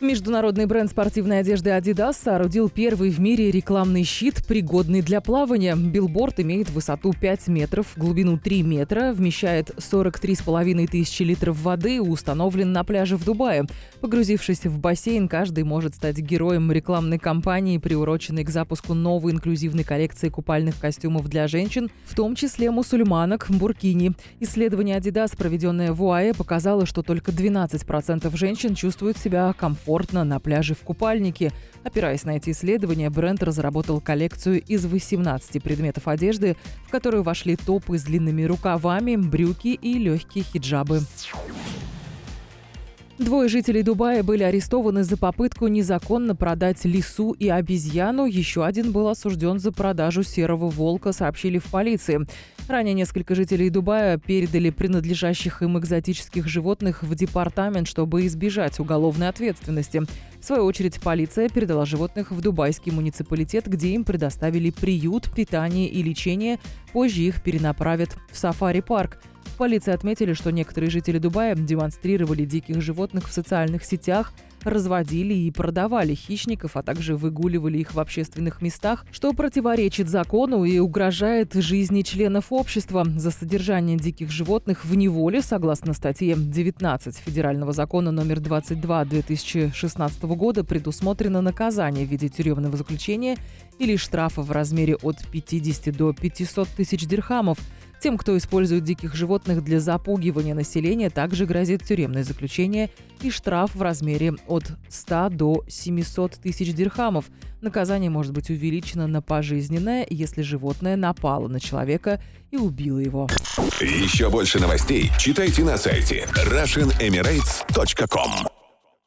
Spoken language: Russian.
Международный бренд спортивной одежды Adidas соорудил первый в мире рекламный щит, пригодный для плавания. Билборд имеет высоту 5 метров, глубину 3 метра, вмещает 43,5 тысячи литров воды установлен на пляже в Дубае. Погрузившись в бассейн, каждый может стать героем рекламной кампании, приуроченной к запуску новой инклюзивной коллекции купальных костюмов для женщин, в том числе мусульманок, буркини. Исследование Adidas, проведенное в УАЭ, показало, что только 12% женщин чувствуют себя комфортно комфортно на пляже в купальнике. Опираясь на эти исследования, бренд разработал коллекцию из 18 предметов одежды, в которую вошли топы с длинными рукавами, брюки и легкие хиджабы. Двое жителей Дубая были арестованы за попытку незаконно продать лису и обезьяну. Еще один был осужден за продажу серого волка, сообщили в полиции. Ранее несколько жителей Дубая передали принадлежащих им экзотических животных в департамент, чтобы избежать уголовной ответственности. В свою очередь, полиция передала животных в дубайский муниципалитет, где им предоставили приют, питание и лечение. Позже их перенаправят в сафари-парк полиции отметили, что некоторые жители Дубая демонстрировали диких животных в социальных сетях, разводили и продавали хищников, а также выгуливали их в общественных местах, что противоречит закону и угрожает жизни членов общества. За содержание диких животных в неволе, согласно статье 19 Федерального закона номер 22 2016 года, предусмотрено наказание в виде тюремного заключения или штрафа в размере от 50 до 500 тысяч дирхамов – тем, кто использует диких животных для запугивания населения, также грозит тюремное заключение и штраф в размере от 100 до 700 тысяч дирхамов. Наказание может быть увеличено на пожизненное, если животное напало на человека и убило его. Еще больше новостей читайте на сайте RussianEmirates.com